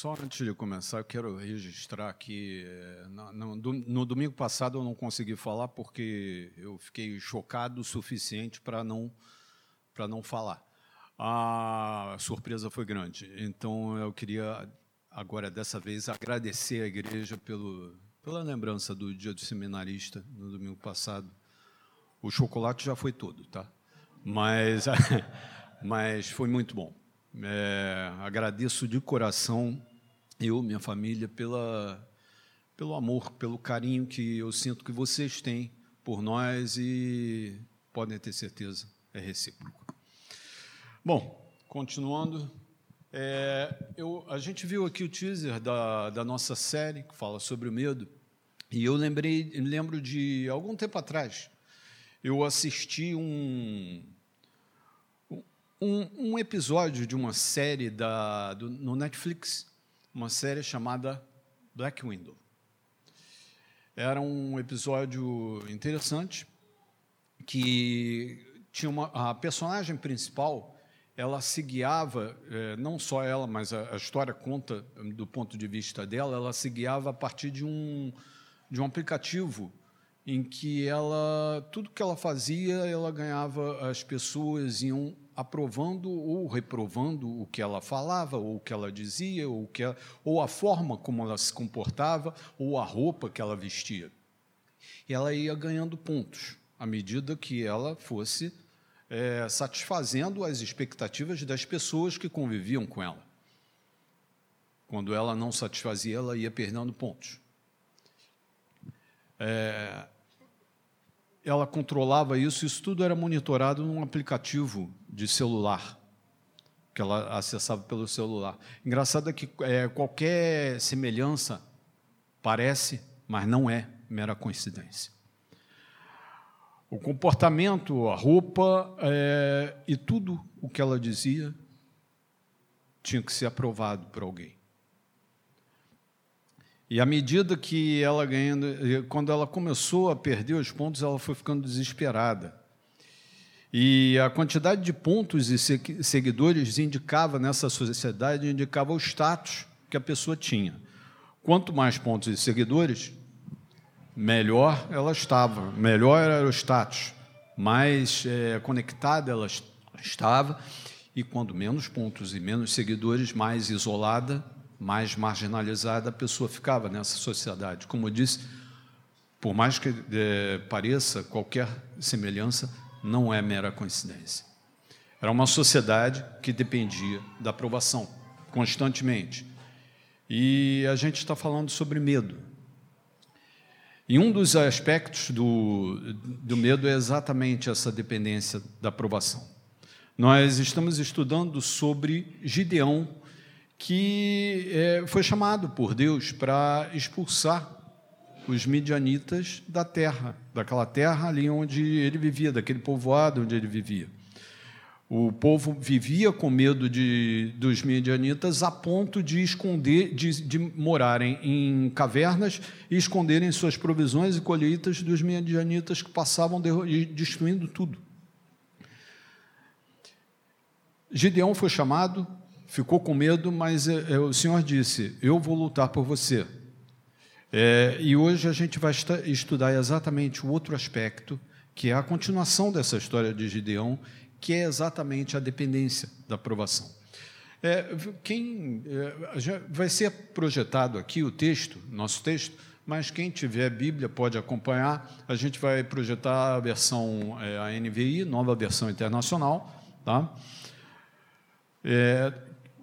só antes de começar, eu quero registrar que eh, no, domingo passado eu não consegui falar porque eu fiquei chocado o suficiente para não, para não falar. A surpresa foi grande. Então eu queria, agora dessa vez, agradecer à igreja pelo, pela lembrança do dia do seminarista no domingo passado. O chocolate já foi todo, tá? Mas, mas foi muito bom. É, agradeço de coração, eu, minha família, pela, pelo amor, pelo carinho que eu sinto que vocês têm por nós e podem ter certeza, é recíproco. Bom, continuando, é, eu, a gente viu aqui o teaser da, da nossa série que fala sobre o medo e eu lembrei, lembro de algum tempo atrás, eu assisti um um, um episódio de uma série da, do, no Netflix, uma série chamada Black Window. Era um episódio interessante que tinha uma, a personagem principal ela se guiava, é, não só ela, mas a, a, história conta do ponto de vista dela, ela se guiava a partir de um, de um aplicativo em que ela tudo que ela fazia, ela ganhava, as pessoas iam aprovando ou reprovando o que ela falava, ou o que ela dizia, ou, que ela, ou a forma como ela se comportava, ou a roupa que ela vestia. E ela ia ganhando pontos à medida que ela fosse é, satisfazendo as expectativas das pessoas que conviviam com ela. Quando ela não satisfazia, ela ia perdendo pontos. É, ela controlava isso, isso tudo era monitorado num aplicativo de celular, que ela acessava pelo celular. Engraçado é que é, qualquer semelhança parece, mas não é mera coincidência. O comportamento, a roupa é, e tudo o que ela dizia tinha que ser aprovado por alguém. E à medida que ela ganhando, quando ela começou a perder os pontos, ela foi ficando desesperada. E a quantidade de pontos e seguidores indicava nessa sociedade indicava o status que a pessoa tinha. Quanto mais pontos e seguidores, melhor ela estava, melhor era o status, mais é, conectada ela estava, e quando menos pontos e menos seguidores, mais isolada mais marginalizada a pessoa ficava nessa sociedade. Como eu disse, por mais que é, pareça, qualquer semelhança não é mera coincidência. Era uma sociedade que dependia da aprovação constantemente. E a gente está falando sobre medo. E um dos aspectos do, do medo é exatamente essa dependência da aprovação. Nós estamos estudando sobre Gideão que é, foi chamado por Deus para expulsar os midianitas da terra, daquela terra ali onde ele vivia, daquele povoado onde ele vivia. O povo vivia com medo de, dos midianitas a ponto de esconder, de, de morarem em cavernas e esconderem suas provisões e colheitas dos midianitas que passavam destruindo tudo. Gideão foi chamado ficou com medo, mas é, é, o Senhor disse: Eu vou lutar por você. É, e hoje a gente vai estudar exatamente o outro aspecto, que é a continuação dessa história de Gideão, que é exatamente a dependência da aprovação. É, quem é, vai ser projetado aqui o texto, nosso texto, mas quem tiver Bíblia pode acompanhar. A gente vai projetar a versão é, a NVI, nova versão internacional, tá? É,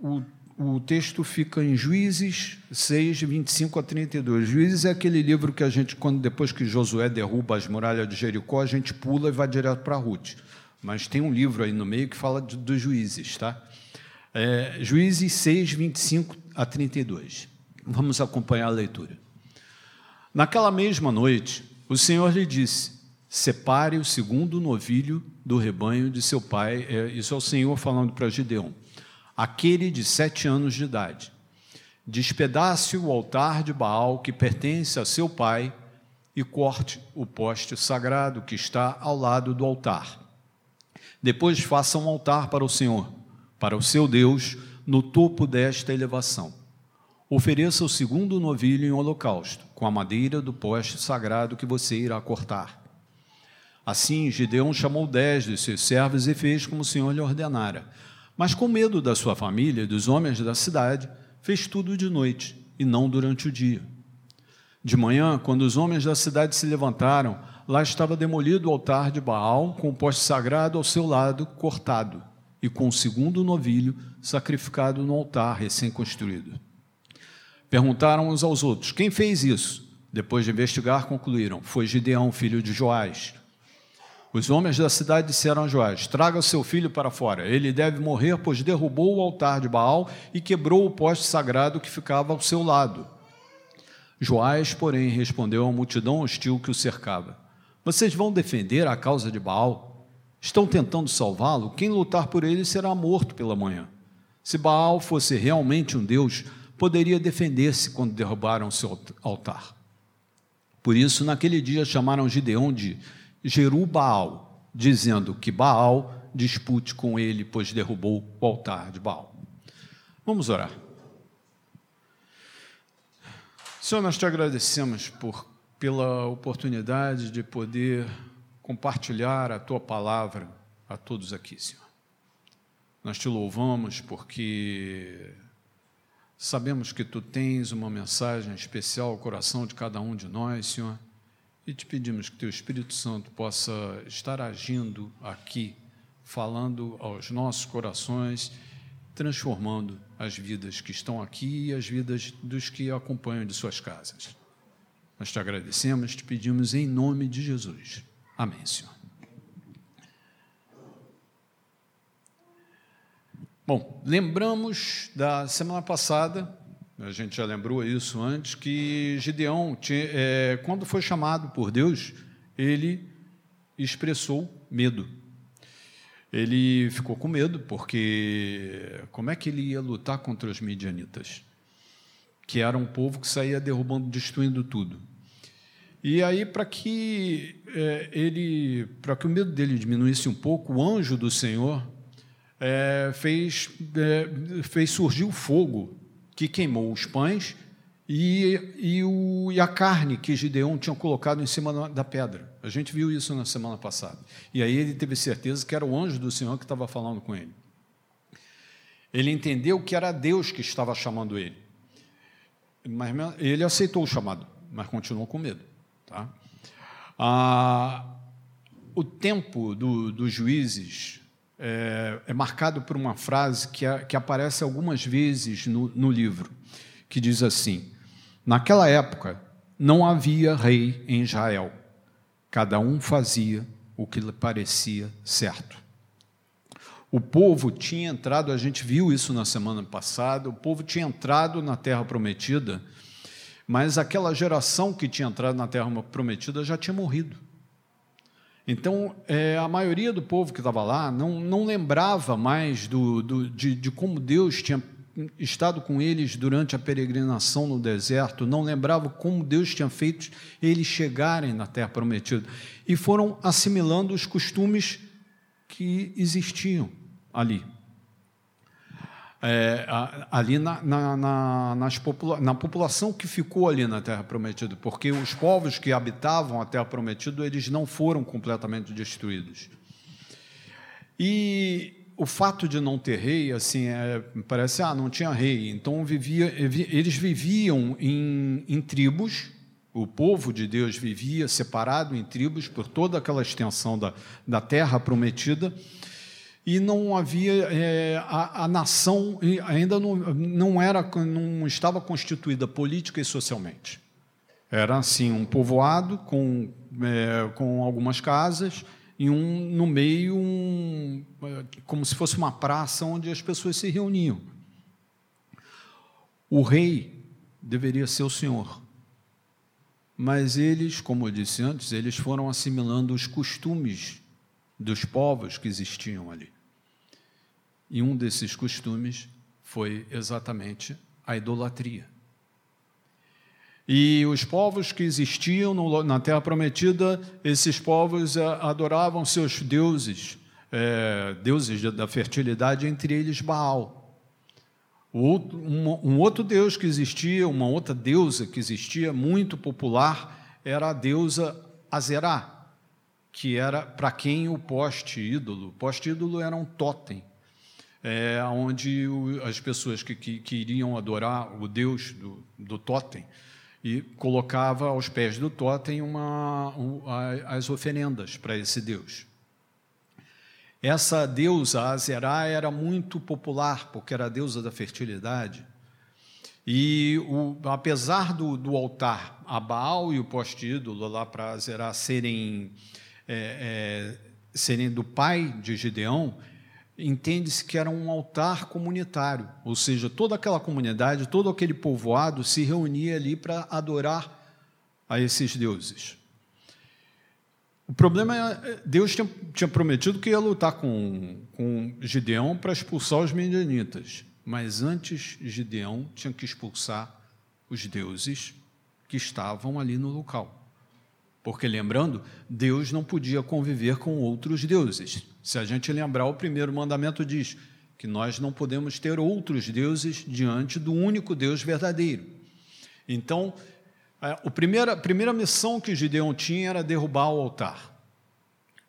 o, o texto fica em Juízes 6, 25 a 32. Juízes é aquele livro que a gente, quando depois que Josué derruba as muralhas de Jericó, a gente pula e vai direto para Ruth. Mas tem um livro aí no meio que fala dos juízes, tá? É, juízes 6, 25 a 32. Vamos acompanhar a leitura. Naquela mesma noite, o Senhor lhe disse: Separe o segundo novilho do rebanho de seu pai. É, isso é o Senhor falando para Gideão aquele de sete anos de idade. Despedace o altar de Baal que pertence a seu pai e corte o poste sagrado que está ao lado do altar. Depois faça um altar para o Senhor, para o seu Deus, no topo desta elevação. ofereça o segundo novilho em holocausto, com a madeira do poste sagrado que você irá cortar. Assim, Gideão chamou dez de seus servos e fez como o Senhor lhe ordenara. Mas, com medo da sua família e dos homens da cidade, fez tudo de noite e não durante o dia. De manhã, quando os homens da cidade se levantaram, lá estava demolido o altar de Baal, com o poste sagrado ao seu lado cortado, e com o segundo novilho sacrificado no altar recém-construído. Perguntaram uns aos outros: Quem fez isso? Depois de investigar, concluíram: Foi Gideão, filho de Joás. Os homens da cidade disseram a Joás: Traga seu filho para fora. Ele deve morrer, pois derrubou o altar de Baal e quebrou o poste sagrado que ficava ao seu lado. Joás, porém, respondeu à multidão hostil que o cercava: Vocês vão defender a causa de Baal? Estão tentando salvá-lo? Quem lutar por ele será morto pela manhã. Se Baal fosse realmente um deus, poderia defender-se quando derrubaram seu altar. Por isso, naquele dia chamaram Gideão de Jerubaal, dizendo que Baal dispute com ele, pois derrubou o altar de Baal. Vamos orar. Senhor, nós te agradecemos por, pela oportunidade de poder compartilhar a tua palavra a todos aqui, Senhor. Nós te louvamos porque sabemos que tu tens uma mensagem especial ao coração de cada um de nós, Senhor e te pedimos que Teu Espírito Santo possa estar agindo aqui, falando aos nossos corações, transformando as vidas que estão aqui e as vidas dos que acompanham de suas casas. Nós te agradecemos, te pedimos em nome de Jesus. Amém, Senhor. Bom, lembramos da semana passada a gente já lembrou isso antes, que Gideão, tinha, é, quando foi chamado por Deus, ele expressou medo. Ele ficou com medo, porque como é que ele ia lutar contra os midianitas? Que era um povo que saía derrubando, destruindo tudo. E aí, para que é, ele, para que o medo dele diminuísse um pouco, o anjo do Senhor é, fez, é, fez surgir o fogo que queimou os pães e, e, o, e, a carne que Gideão tinha colocado em cima da pedra. A gente viu isso na semana passada. E aí ele teve certeza que era o anjo do Senhor que estava falando com ele. Ele entendeu que era Deus que estava chamando ele. Mas ele aceitou o chamado, mas continuou com medo. Tá? Ah, o tempo do, dos juízes é, é marcado por uma frase que, que aparece algumas vezes no, no livro, que diz assim: Naquela época não havia rei em Israel, cada um fazia o que lhe parecia certo. O povo tinha entrado, a gente viu isso na semana passada, o povo tinha entrado na terra prometida, mas aquela geração que tinha entrado na terra prometida já tinha morrido. Então, é, a maioria do povo que estava lá não, não lembrava mais do, do, de, de como Deus tinha estado com eles durante a peregrinação no deserto, não lembrava como Deus tinha feito eles chegarem na terra prometida. E foram assimilando os costumes que existiam ali é, ali na, na, na, nas popula na população que ficou ali na Terra Prometida, porque os povos que habitavam a Terra Prometida eles não foram completamente destruídos. E o fato de não ter rei, assim, é, parece, ah, não tinha rei. Então vivia, eles viviam em, em tribos. O povo de Deus vivia separado em tribos por toda aquela extensão da, da Terra Prometida e não havia é, a, a, nação ainda não, não era não estava constituída política e socialmente. Era assim um povoado com é, com algumas casas e um no meio um, como se fosse uma praça onde as pessoas se reuniam. O rei deveria ser o senhor mas eles como eu disse antes eles foram assimilando os costumes dos povos que existiam ali e um desses costumes foi exatamente a idolatria. E os povos que existiam na Terra Prometida, esses povos eh, adoravam seus deuses, é, deuses da fertilidade, entre eles Baal. Um, um outro deus que existia, uma outra deusa que existia, muito popular, era a deusa Azerá, que era para quem o poste ídolo. O poste ídolo era um totem, é, onde o, as pessoas que, que, que, iriam adorar o deus do, do totem e colocava aos pés do totem uma, um, as oferendas para esse deus. Essa deusa, Azerá, era muito popular, porque era a deusa da fertilidade. E, o, apesar do, do, altar a Baal e o poste ídolo lá para Azerá serem, é, é, serem do pai de Gideão, entende-se que era um altar comunitário, ou seja, toda aquela comunidade, todo aquele povoado se reunia ali para adorar a esses deuses. O problema é, Deus tinha, tinha prometido que ia lutar com, com Gideão para expulsar os medianitas, mas antes Gideão tinha que expulsar os deuses que estavam ali no local. Porque, lembrando, Deus não podia conviver com outros deuses. Se a gente lembrar, o primeiro mandamento diz que nós não podemos ter outros deuses diante do único Deus verdadeiro. Então, é, a primeira, a primeira missão que Gideão tinha era derrubar o altar.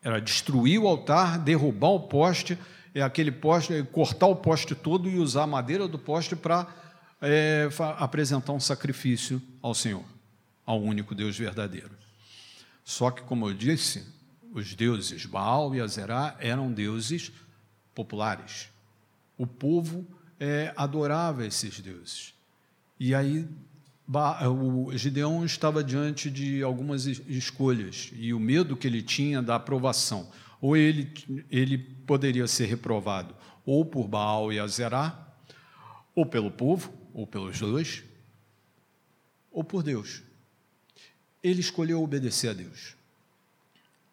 Era destruir o altar, derrubar o poste, é aquele poste, cortar o poste todo e usar a madeira do poste para é, apresentar um sacrifício ao Senhor, ao único Deus verdadeiro. Só que, como eu disse, os deuses Baal e Azerá eram deuses populares. O povo é, adorava esses deuses. E aí o Gideão estava diante de algumas escolhas e o medo que ele tinha da aprovação. Ou ele, ele poderia ser reprovado ou por Baal e Azerá, ou pelo povo, ou pelos dois, ou por Deus. Ele escolheu obedecer a Deus.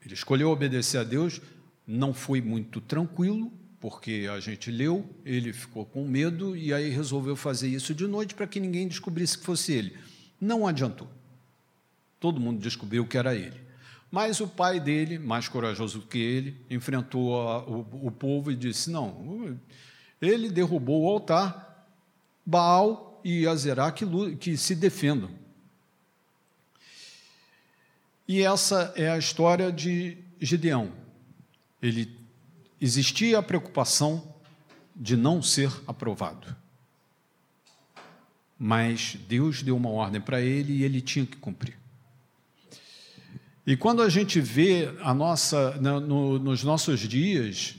Ele escolheu obedecer a Deus, não foi muito tranquilo, porque a gente leu, ele ficou com medo e aí resolveu fazer isso de noite para que ninguém descobrisse que fosse ele. Não adiantou. Todo mundo descobriu que era ele. Mas o pai dele, mais corajoso que ele, enfrentou a, o, o povo e disse: Não, ele derrubou o altar, Baal e Azerá que, que se defendam. E essa é a história de Gideão. Ele existia a preocupação de não ser aprovado. Mas Deus deu uma ordem para ele e ele tinha que cumprir. E quando a gente vê a nossa, no, nos nossos dias,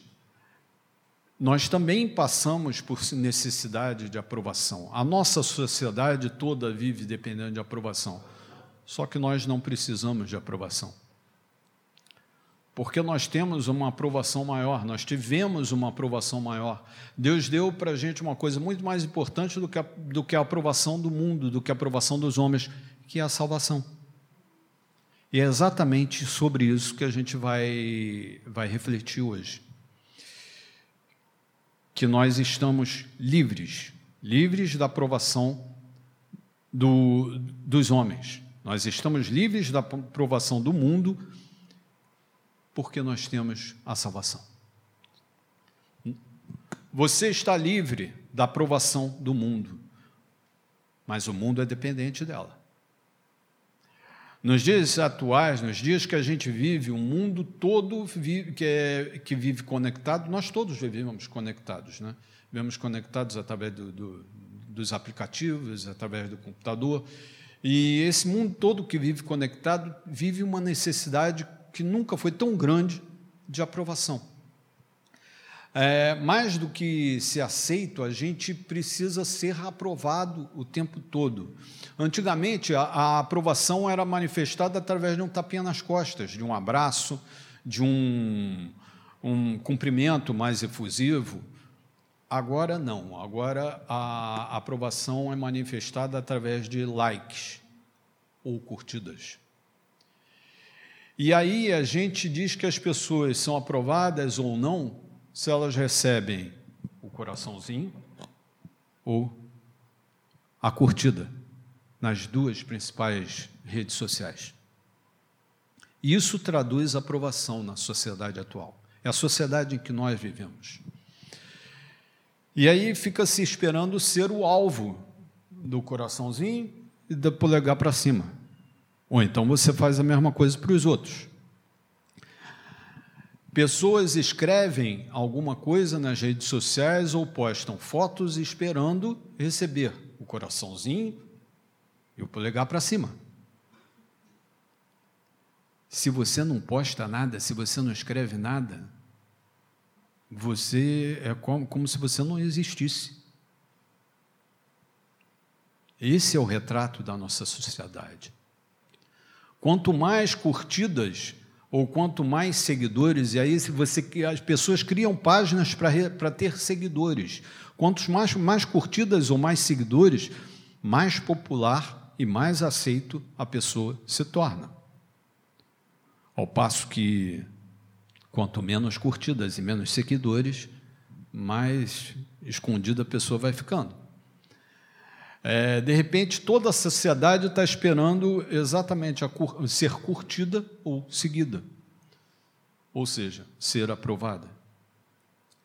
nós também passamos por necessidade de aprovação. A nossa sociedade toda vive dependendo de aprovação. Só que nós não precisamos de aprovação porque nós temos uma aprovação maior, nós tivemos uma aprovação maior. Deus deu para a gente uma coisa muito mais importante do que, a, do que a aprovação do mundo, do que a aprovação dos homens, que é a salvação. E é exatamente sobre isso que a gente vai, vai refletir hoje. Que nós estamos livres, livres da aprovação do, dos homens. Nós estamos livres da aprovação do mundo porque nós temos a salvação. Você está livre da aprovação do mundo, mas o mundo é dependente dela. Nos dias atuais, nos dias que a gente vive, o mundo todo vive, que, é, que vive conectado, nós todos vivemos conectados, né? Vivemos conectados através do, do, dos aplicativos, através do computador. E esse mundo todo que vive conectado vive uma necessidade que nunca foi tão grande de aprovação. É, mais do que ser aceito, a gente precisa ser aprovado o tempo todo. Antigamente, a, a aprovação era manifestada através de um tapinha nas costas, de um abraço, de um, um cumprimento mais efusivo. Agora não, agora a aprovação é manifestada através de likes ou curtidas. E aí a gente diz que as pessoas são aprovadas ou não se elas recebem o coraçãozinho ou a curtida nas duas principais redes sociais. Isso traduz aprovação na sociedade atual. É a sociedade em que nós vivemos. E aí fica se esperando ser o alvo do coraçãozinho e do polegar para cima. Ou então você faz a mesma coisa para os outros. Pessoas escrevem alguma coisa nas redes sociais ou postam fotos esperando receber o coraçãozinho e o polegar para cima. Se você não posta nada, se você não escreve nada, você é como, como se você não existisse. Esse é o retrato da nossa sociedade. Quanto mais curtidas ou quanto mais seguidores, e aí você as pessoas criam páginas para ter seguidores. Quantos mais, mais curtidas ou mais seguidores, mais popular e mais aceito a pessoa se torna. Ao passo que Quanto menos curtidas e menos seguidores, mais escondida a pessoa vai ficando. É, de repente, toda a sociedade está esperando exatamente cur ser curtida ou seguida, ou seja, ser aprovada.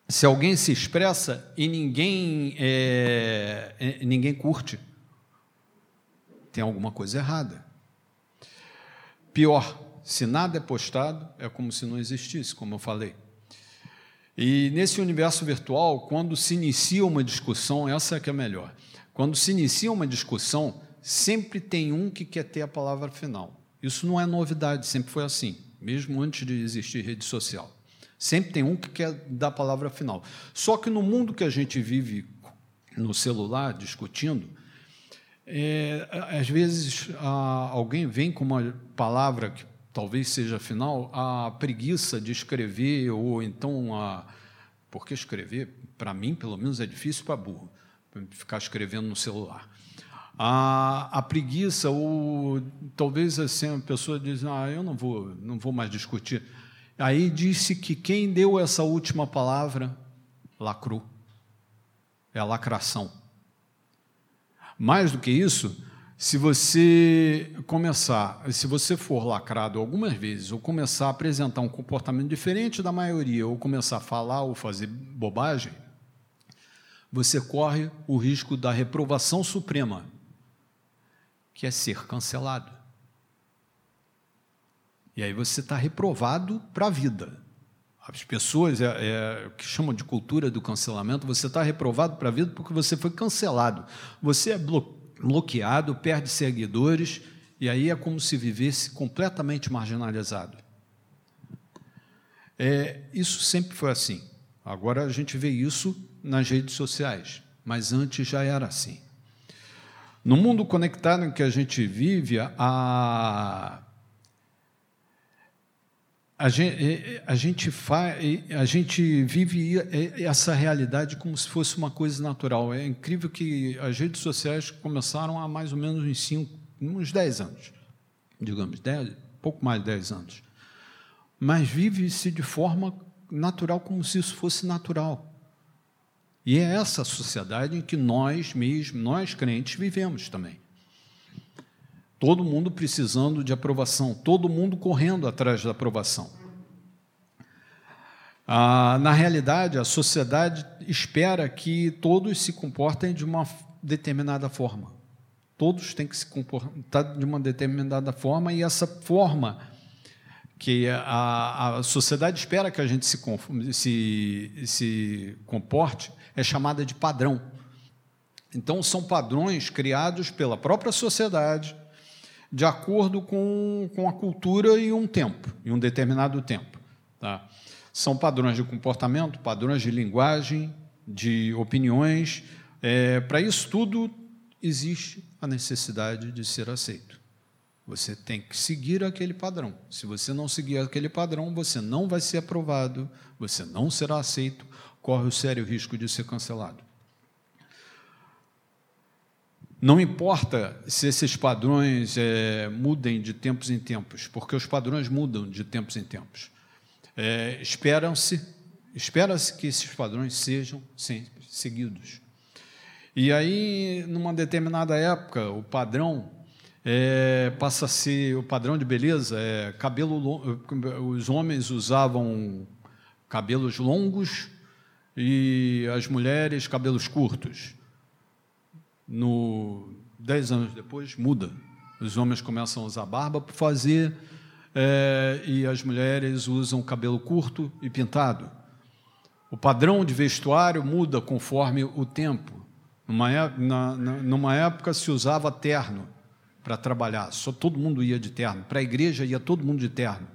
Se alguém se expressa e ninguém, é, ninguém curte, tem alguma coisa errada. Pior, se nada é postado, é como se não existisse, como eu falei. E nesse universo virtual, quando se inicia uma discussão, essa é que é melhor. Quando se inicia uma discussão, sempre tem um que quer ter a palavra final. Isso não é novidade, sempre foi assim, mesmo antes de existir rede social. Sempre tem um que quer dar a palavra final. Só que no mundo que a gente vive no celular, discutindo, é, às vezes alguém vem com uma palavra que talvez seja afinal a preguiça de escrever ou então a porque escrever para mim pelo menos é difícil para burro ficar escrevendo no celular. A, a preguiça ou talvez assim a pessoa diz ah eu não vou não vou mais discutir. Aí disse que quem deu essa última palavra lacrou. É a lacração. Mais do que isso se você começar, se você for lacrado algumas vezes, ou começar a apresentar um comportamento diferente da maioria, ou começar a falar ou fazer bobagem, você corre o risco da reprovação suprema, que é ser cancelado. E aí você está reprovado para a vida. As pessoas é, é, que chamam de cultura do cancelamento, você está reprovado para a vida porque você foi cancelado. Você é bloqueado bloqueado, perde seguidores, e aí é como se vivesse completamente marginalizado. É, isso sempre foi assim. Agora a gente vê isso nas redes sociais, mas antes já era assim. No mundo conectado em que a gente vive, a, a gente, a gente, fa, a gente vive essa realidade como se fosse uma coisa natural. É incrível que as redes sociais começaram há mais ou menos uns, cinco, uns 10 anos, digamos, 10, pouco mais de 10 anos. Mas vive-se de forma natural, como se isso fosse natural. E é essa sociedade em que nós mesmos, nós crentes, vivemos também. Todo mundo precisando de aprovação, todo mundo correndo atrás da aprovação. Ah, na realidade, a sociedade espera que todos se comportem de uma determinada forma. Todos têm que se comportar de uma determinada forma, e essa forma que a, a sociedade espera que a gente se, se, se comporte é chamada de padrão. Então, são padrões criados pela própria sociedade, de acordo com, com a cultura e um tempo, e um determinado tempo. Tá? São padrões de comportamento, padrões de linguagem, de opiniões. É, Para isso tudo, existe a necessidade de ser aceito. Você tem que seguir aquele padrão. Se você não seguir aquele padrão, você não vai ser aprovado, você não será aceito, corre o sério risco de ser cancelado. Não importa se esses padrões é, mudem de tempos em tempos, porque os padrões mudam de tempos em tempos. É, espera-se que esses padrões sejam sempre seguidos. E aí, numa determinada época, o padrão é, passa a ser o padrão de beleza é cabelo. Os homens usavam cabelos longos, e as mulheres cabelos curtos. No dez anos depois muda. Os homens começam a usar barba para fazer é, e as mulheres usam cabelo curto e pintado. O padrão de vestuário muda conforme o tempo. Numa, na, numa época se usava terno para trabalhar, só todo mundo ia de terno. Para a igreja ia todo mundo de terno.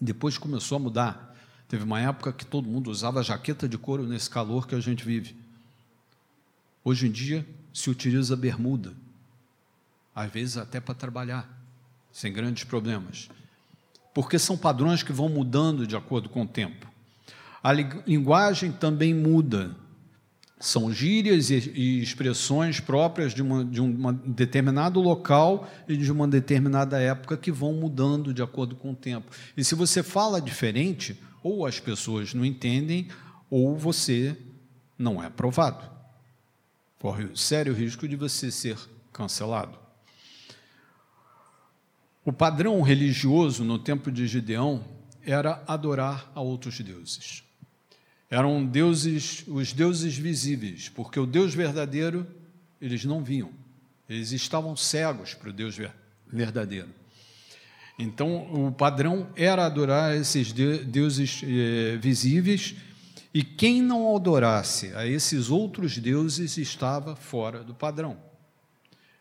Depois começou a mudar. Teve uma época que todo mundo usava jaqueta de couro nesse calor que a gente vive. Hoje em dia se utiliza bermuda, às vezes até para trabalhar, sem grandes problemas. Porque são padrões que vão mudando de acordo com o tempo. A linguagem também muda. São gírias e expressões próprias de, uma, de um determinado local e de uma determinada época que vão mudando de acordo com o tempo. E se você fala diferente, ou as pessoas não entendem, ou você não é aprovado. Corre o sério risco de você ser cancelado. O padrão religioso no tempo de Gideão era adorar a outros deuses. Eram deuses, os deuses visíveis, porque o Deus verdadeiro eles não viam. Eles estavam cegos para o Deus verdadeiro. Então, o padrão era adorar esses deuses eh, visíveis, e quem não adorasse a esses outros deuses estava fora do padrão.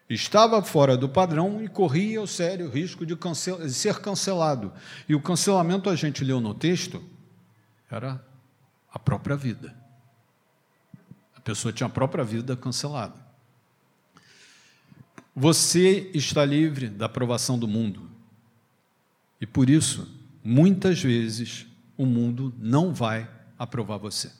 Estava fora do padrão e corria o sério risco de, cancel de ser cancelado. E o cancelamento, a gente leu no texto, era a própria vida. A pessoa tinha a própria vida cancelada. Você está livre da aprovação do mundo. E por isso, muitas vezes, o mundo não vai aprovar você.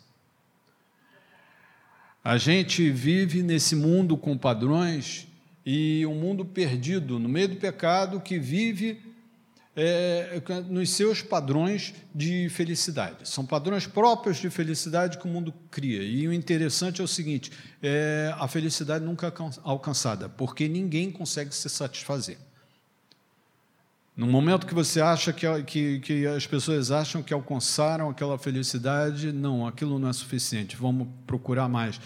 A gente vive nesse mundo com padrões e um mundo perdido no meio do pecado que vive é, nos seus padrões de felicidade. São padrões próprios de felicidade que o mundo cria. E o interessante é o seguinte: é, a felicidade nunca é alcançada, porque ninguém consegue se satisfazer. No momento que você acha que, que, que, as pessoas acham que alcançaram aquela felicidade, não, aquilo não é suficiente, vamos procurar mais.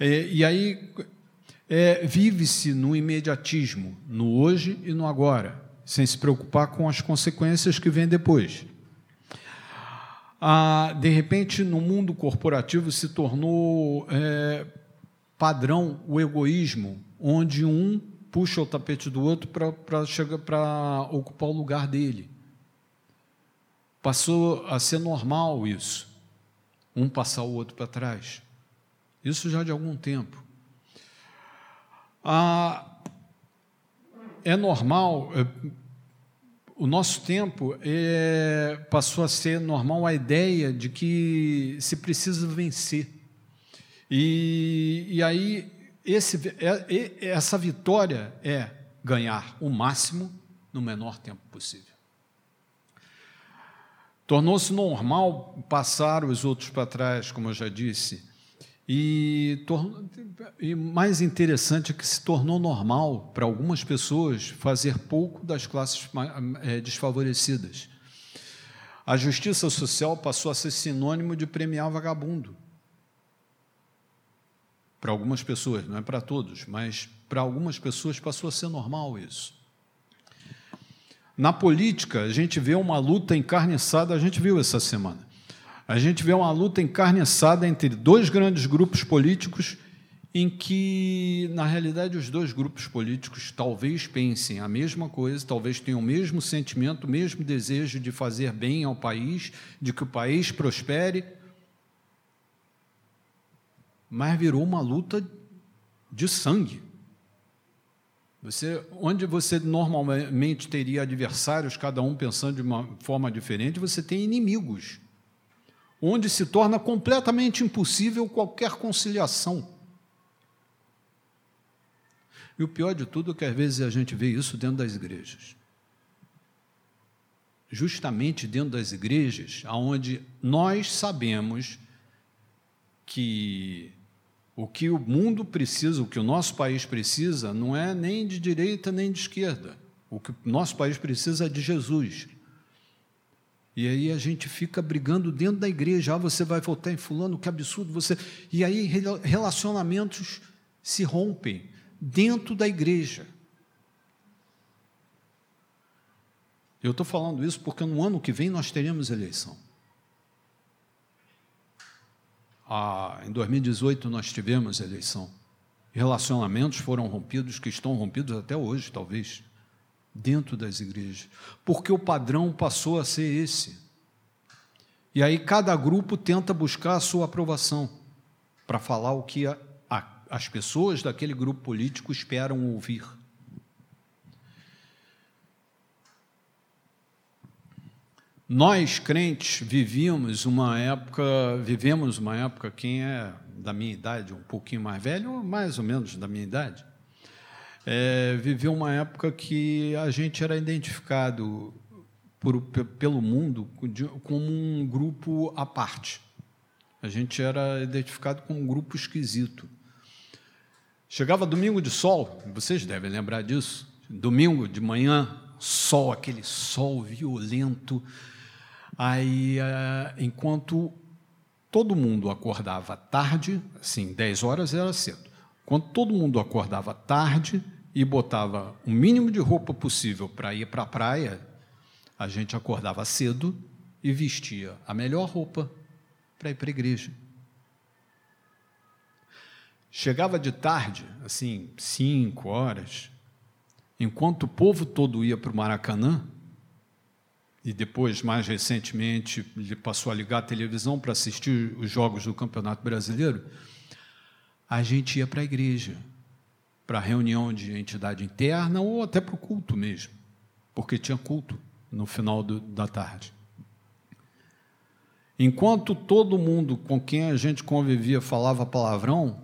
É, e aí é, vive-se no imediatismo, no hoje e no agora, sem se preocupar com as consequências que vêm depois. Ah, de repente, no mundo corporativo se tornou é, padrão o egoísmo, onde um puxa o tapete do outro para ocupar o lugar dele. Passou a ser normal isso, um passar o outro para trás. Isso já de algum tempo. Ah, é normal, é, o nosso tempo é, passou a ser normal a ideia de que se precisa vencer. E, e aí esse, é, essa vitória é ganhar o máximo no menor tempo possível. Tornou-se normal passar os outros para trás, como eu já disse, e, e, mais interessante é que se tornou normal para algumas pessoas fazer pouco das classes é, desfavorecidas. A justiça social passou a ser sinônimo de premiar vagabundo para algumas pessoas, não é para todos, mas para algumas pessoas passou a ser normal isso. Na política, a gente vê uma luta encarniçada, a gente viu essa semana. A gente vê uma luta encarniçada entre dois grandes grupos políticos, em que, na realidade, os dois grupos políticos talvez pensem a mesma coisa, talvez tenham o mesmo sentimento, o mesmo desejo de fazer bem ao país, de que o país prospere, mas virou uma luta de sangue. Você, onde você normalmente teria adversários, cada um pensando de uma forma diferente, você tem inimigos. Onde se torna completamente impossível qualquer conciliação. E o pior de tudo é que às vezes a gente vê isso dentro das igrejas. Justamente dentro das igrejas, onde nós sabemos que o que o mundo precisa, o que o nosso país precisa, não é nem de direita nem de esquerda. O que o nosso país precisa é de Jesus. E aí a gente fica brigando dentro da igreja. Ah, você vai votar em fulano, que absurdo você. E aí relacionamentos se rompem dentro da igreja. Eu estou falando isso porque no ano que vem nós teremos eleição. Ah, em 2018 nós tivemos eleição. Relacionamentos foram rompidos, que estão rompidos até hoje, talvez, dentro das igrejas, porque o padrão passou a ser esse. E aí cada grupo tenta buscar a sua aprovação para falar o que a, a, as pessoas daquele grupo político esperam ouvir. Nós crentes vivíamos uma época, vivemos uma época, quem é da minha idade, um pouquinho mais velho, ou mais ou menos da minha idade, é, viveu uma época que a gente era identificado por, pelo mundo como um grupo à parte. A gente era identificado como um grupo esquisito. Chegava domingo de sol, vocês devem lembrar disso. Domingo de manhã, sol, aquele sol violento Aí, eh, enquanto todo mundo acordava tarde, assim, 10 horas era cedo. Quando todo mundo acordava tarde e botava o mínimo de roupa possível para ir para a praia, a gente acordava cedo e vestia a melhor roupa para ir para a igreja. Chegava de tarde, assim, cinco horas, enquanto o povo todo ia para o Maracanã, e depois, mais recentemente, ele passou a ligar a televisão para assistir os jogos do Campeonato Brasileiro, a gente ia para a igreja, para reunião de entidade interna ou até para o culto mesmo, porque tinha culto no final do, da tarde. Enquanto todo mundo com quem a gente convivia falava palavrão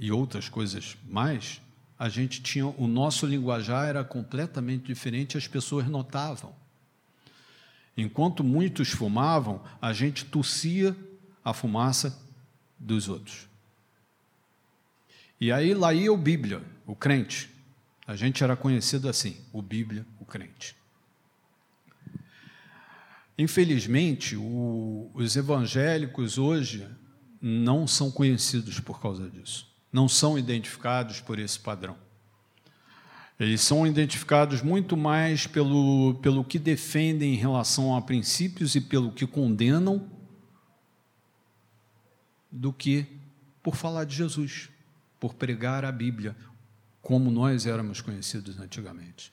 e outras coisas mais, a gente tinha o nosso linguajar era completamente diferente, as pessoas notavam. Enquanto muitos fumavam, a gente tossia a fumaça dos outros. E aí lá ia o Bíblia, o crente. A gente era conhecido assim, o Bíblia, o crente. Infelizmente, o, os evangélicos hoje não são conhecidos por causa disso, não são identificados por esse padrão. Eles são identificados muito mais pelo, pelo que defendem em relação a princípios e pelo que condenam, do que por falar de Jesus, por pregar a Bíblia, como nós éramos conhecidos antigamente.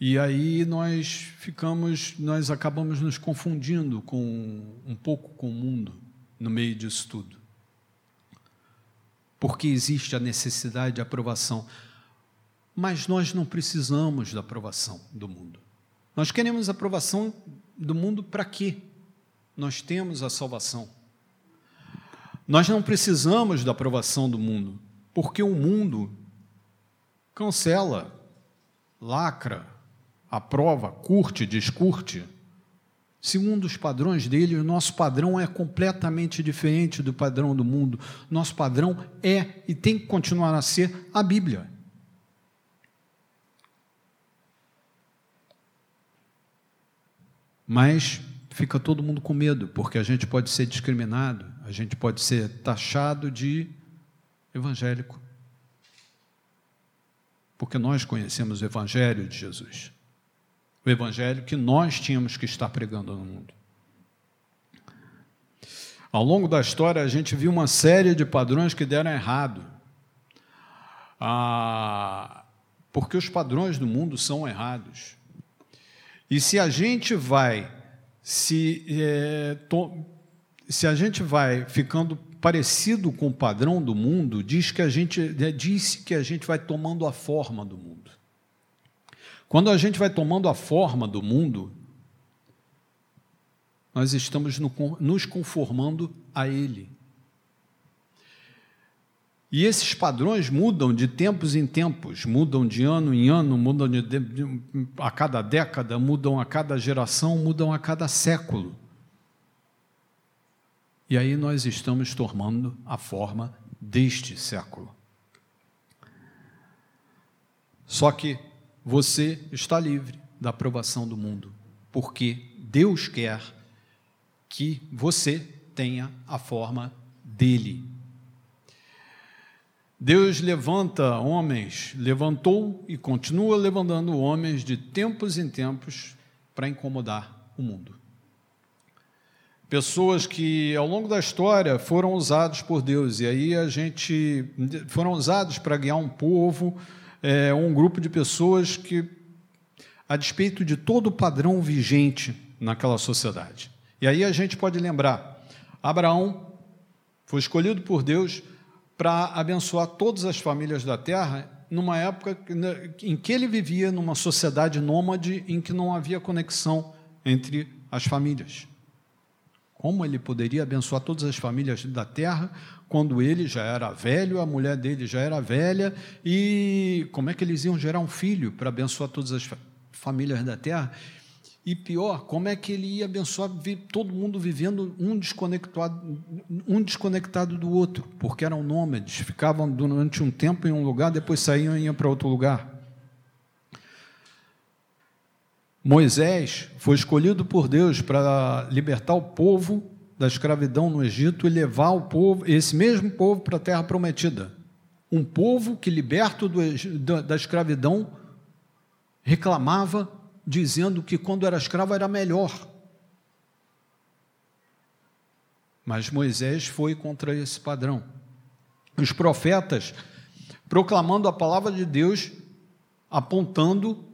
E aí nós ficamos, nós acabamos nos confundindo com um pouco com o mundo no meio disso tudo porque existe a necessidade de aprovação. Mas nós não precisamos da aprovação do mundo. Nós queremos a aprovação do mundo para quê? Nós temos a salvação. Nós não precisamos da aprovação do mundo, porque o mundo cancela, lacra, aprova, curte, descurte. Segundo os padrões dele, o nosso padrão é completamente diferente do padrão do mundo. Nosso padrão é e tem que continuar a ser a Bíblia. Mas fica todo mundo com medo, porque a gente pode ser discriminado, a gente pode ser taxado de evangélico. Porque nós conhecemos o Evangelho de Jesus o evangelho que nós tínhamos que estar pregando no mundo. Ao longo da história, a gente viu uma série de padrões que deram errado. Ah, porque os padrões do mundo são errados. E se a gente vai se, é, to, se a gente vai ficando parecido com o padrão do mundo, diz que a gente é, disse que a gente vai tomando a forma do mundo. Quando a gente vai tomando a forma do mundo, nós estamos nos conformando a ele. E esses padrões mudam de tempos em tempos, mudam de ano em ano, mudam de, de, a cada década, mudam a cada geração, mudam a cada século. E aí nós estamos tomando a forma deste século. Só que você está livre da aprovação do mundo, porque Deus quer que você tenha a forma dele. Deus levanta homens, levantou e continua levantando homens de tempos em tempos para incomodar o mundo. Pessoas que ao longo da história foram usados por Deus, e aí a gente foram usados para guiar um povo, é, um grupo de pessoas que, a despeito de todo o padrão vigente naquela sociedade. E aí a gente pode lembrar: Abraão foi escolhido por Deus para abençoar todas as famílias da terra numa época em que ele vivia numa sociedade nômade em que não havia conexão entre as famílias. Como ele poderia abençoar todas as famílias da terra quando ele já era velho, a mulher dele já era velha, e como é que eles iam gerar um filho para abençoar todas as famílias da terra? E pior, como é que ele ia abençoar todo mundo vivendo um desconectado, um desconectado do outro, porque eram nômades, ficavam durante um tempo em um lugar, depois saíam e iam para outro lugar. Moisés foi escolhido por Deus para libertar o povo da escravidão no Egito e levar o povo, esse mesmo povo para a terra prometida. Um povo que, liberto do, da escravidão, reclamava dizendo que quando era escravo era melhor. Mas Moisés foi contra esse padrão. Os profetas proclamando a palavra de Deus, apontando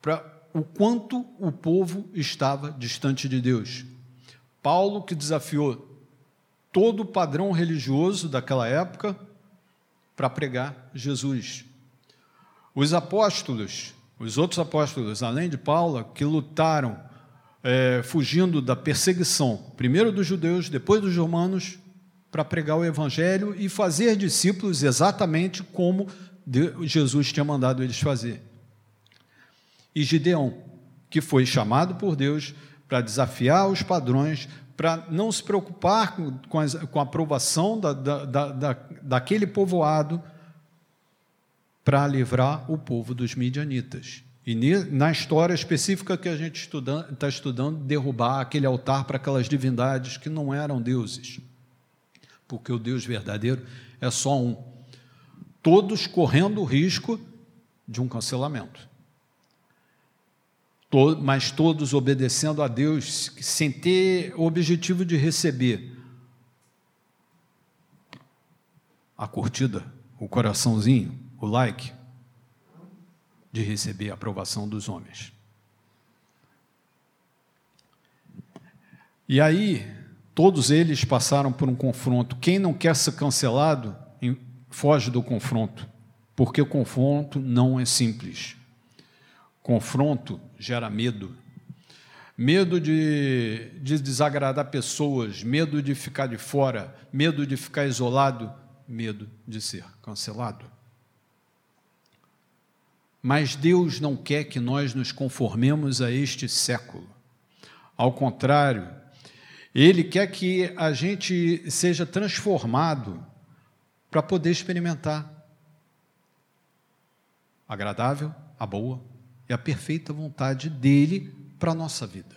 para o quanto o povo estava distante de Deus. Paulo, que desafiou todo o padrão religioso daquela época para pregar Jesus. Os apóstolos os outros apóstolos, além de Paulo, que lutaram é, fugindo da perseguição, primeiro dos judeus, depois dos romanos, para pregar o evangelho e fazer discípulos exatamente como Jesus tinha mandado eles fazer. E Gideão, que foi chamado por Deus para desafiar os padrões, para não se preocupar com, com, com a aprovação da, da, da, daquele povoado, para livrar o povo dos midianitas. E na história específica que a gente está estudando, derrubar aquele altar para aquelas divindades que não eram deuses. Porque o Deus verdadeiro é só um. Todos correndo o risco de um cancelamento. Mas todos obedecendo a Deus sem ter o objetivo de receber a curtida, o coraçãozinho, o like, de receber a aprovação dos homens. E aí, todos eles passaram por um confronto. Quem não quer ser cancelado, foge do confronto, porque o confronto não é simples. Confronto gera medo. Medo de, de desagradar pessoas, medo de ficar de fora, medo de ficar isolado, medo de ser cancelado. Mas Deus não quer que nós nos conformemos a este século. Ao contrário, Ele quer que a gente seja transformado para poder experimentar agradável, a boa e a perfeita vontade dEle para a nossa vida.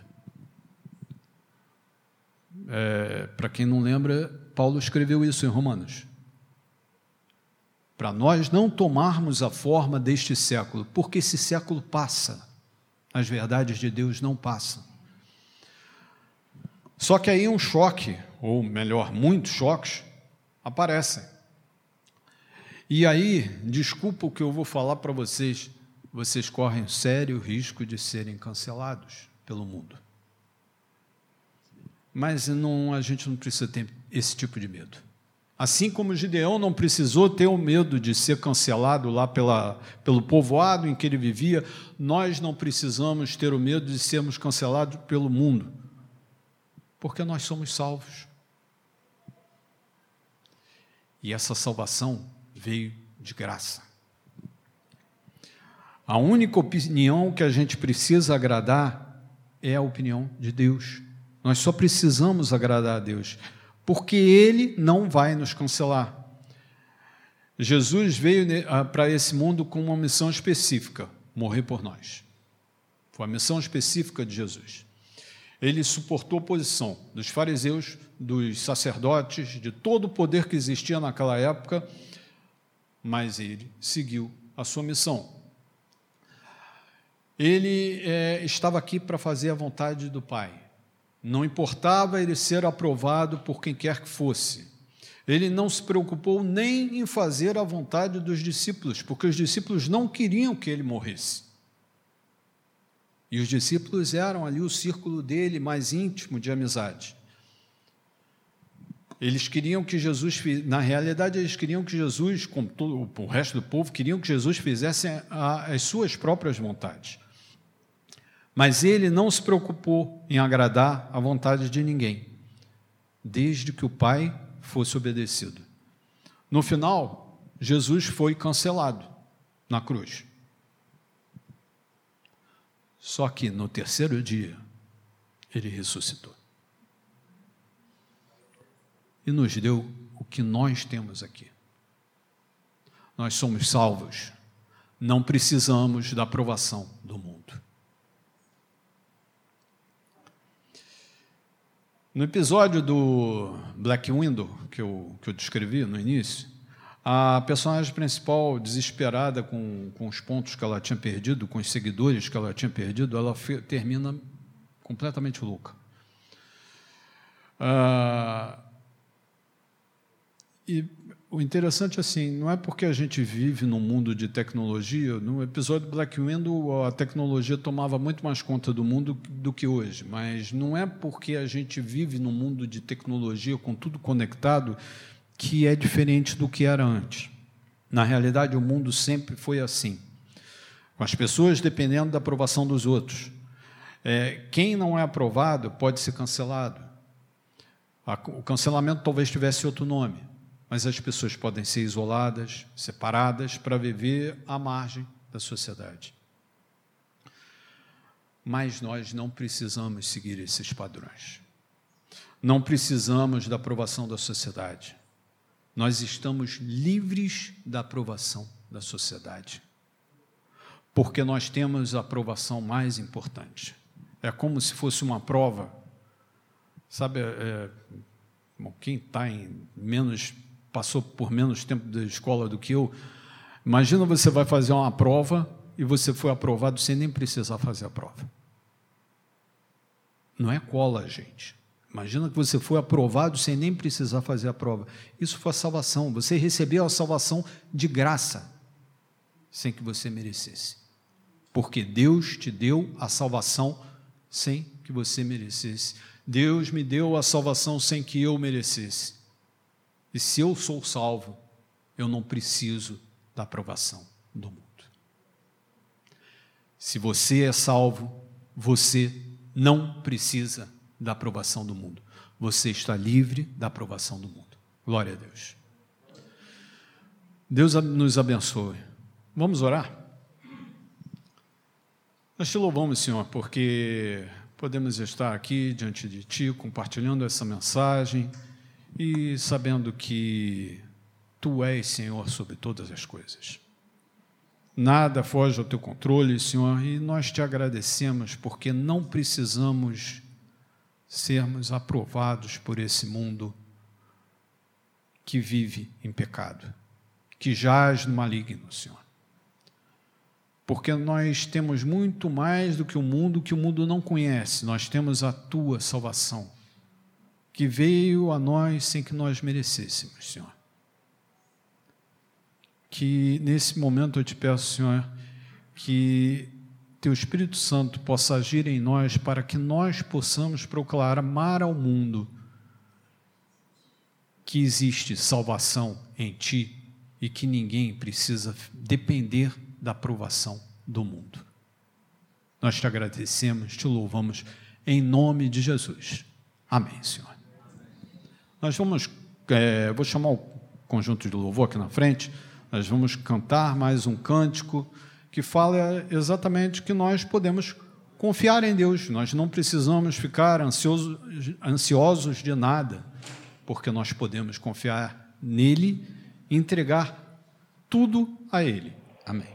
É, para quem não lembra, Paulo escreveu isso em Romanos para nós não tomarmos a forma deste século, porque esse século passa, as verdades de Deus não passam. Só que aí um choque, ou melhor, muitos choques, aparecem. E aí, desculpa o que eu vou falar para vocês, vocês correm sério risco de serem cancelados pelo mundo. Mas não, a gente não precisa ter esse tipo de medo. Assim como Gideão não precisou ter o medo de ser cancelado lá pela, pelo povoado em que ele vivia, nós não precisamos ter o medo de sermos cancelados pelo mundo, porque nós somos salvos. E essa salvação veio de graça. A única opinião que a gente precisa agradar é a opinião de Deus. Nós só precisamos agradar a Deus porque Ele não vai nos cancelar. Jesus veio para esse mundo com uma missão específica: morrer por nós. Foi a missão específica de Jesus. Ele suportou a oposição dos fariseus, dos sacerdotes, de todo o poder que existia naquela época, mas ele seguiu a sua missão. Ele é, estava aqui para fazer a vontade do Pai. Não importava ele ser aprovado por quem quer que fosse. Ele não se preocupou nem em fazer a vontade dos discípulos, porque os discípulos não queriam que ele morresse. E os discípulos eram ali o círculo dele mais íntimo de amizade. Eles queriam que Jesus, na realidade, eles queriam que Jesus, como todo o resto do povo, queriam que Jesus fizesse as suas próprias vontades. Mas ele não se preocupou em agradar a vontade de ninguém, desde que o Pai fosse obedecido. No final, Jesus foi cancelado na cruz. Só que no terceiro dia, ele ressuscitou. E nos deu o que nós temos aqui. Nós somos salvos, não precisamos da aprovação do mundo. No episódio do Black Window, que eu, que eu descrevi no início, a personagem principal, desesperada com, com os pontos que ela tinha perdido, com os seguidores que ela tinha perdido, ela termina completamente louca. Ah, e o interessante assim, não é porque a gente vive num mundo de tecnologia, no episódio Black Window a tecnologia tomava muito mais conta do mundo do que hoje, mas não é porque a gente vive num mundo de tecnologia com tudo conectado que é diferente do que era antes. Na realidade, o mundo sempre foi assim, com as pessoas dependendo da aprovação dos outros. É, quem não é aprovado pode ser cancelado. O cancelamento talvez tivesse outro nome mas as pessoas podem ser isoladas, separadas, para viver à margem da sociedade. Mas nós não precisamos seguir esses padrões. Não precisamos da aprovação da sociedade. Nós estamos livres da aprovação da sociedade. Porque nós temos a aprovação mais importante. É como se fosse uma prova. Sabe, é, quem está em menos passou por menos tempo da escola do que eu. Imagina você vai fazer uma prova e você foi aprovado sem nem precisar fazer a prova. Não é cola, gente. Imagina que você foi aprovado sem nem precisar fazer a prova. Isso foi a salvação. Você recebeu a salvação de graça, sem que você merecesse. Porque Deus te deu a salvação sem que você merecesse. Deus me deu a salvação sem que eu merecesse. E se eu sou salvo, eu não preciso da aprovação do mundo. Se você é salvo, você não precisa da aprovação do mundo. Você está livre da aprovação do mundo. Glória a Deus. Deus nos abençoe. Vamos orar? Nós te louvamos, Senhor, porque podemos estar aqui diante de Ti, compartilhando essa mensagem e sabendo que Tu és Senhor sobre todas as coisas. Nada foge ao Teu controle, Senhor, e nós te agradecemos porque não precisamos sermos aprovados por esse mundo que vive em pecado, que jaz no maligno, Senhor. Porque nós temos muito mais do que o mundo que o mundo não conhece, nós temos a tua salvação que veio a nós sem que nós merecêssemos, Senhor. Que nesse momento eu te peço, Senhor, que teu Espírito Santo possa agir em nós para que nós possamos proclamar ao mundo que existe salvação em ti e que ninguém precisa depender da aprovação do mundo. Nós te agradecemos, te louvamos em nome de Jesus. Amém, Senhor. Nós vamos, é, vou chamar o conjunto de louvor aqui na frente, nós vamos cantar mais um cântico que fala exatamente que nós podemos confiar em Deus, nós não precisamos ficar ansioso, ansiosos de nada, porque nós podemos confiar nele e entregar tudo a Ele. Amém.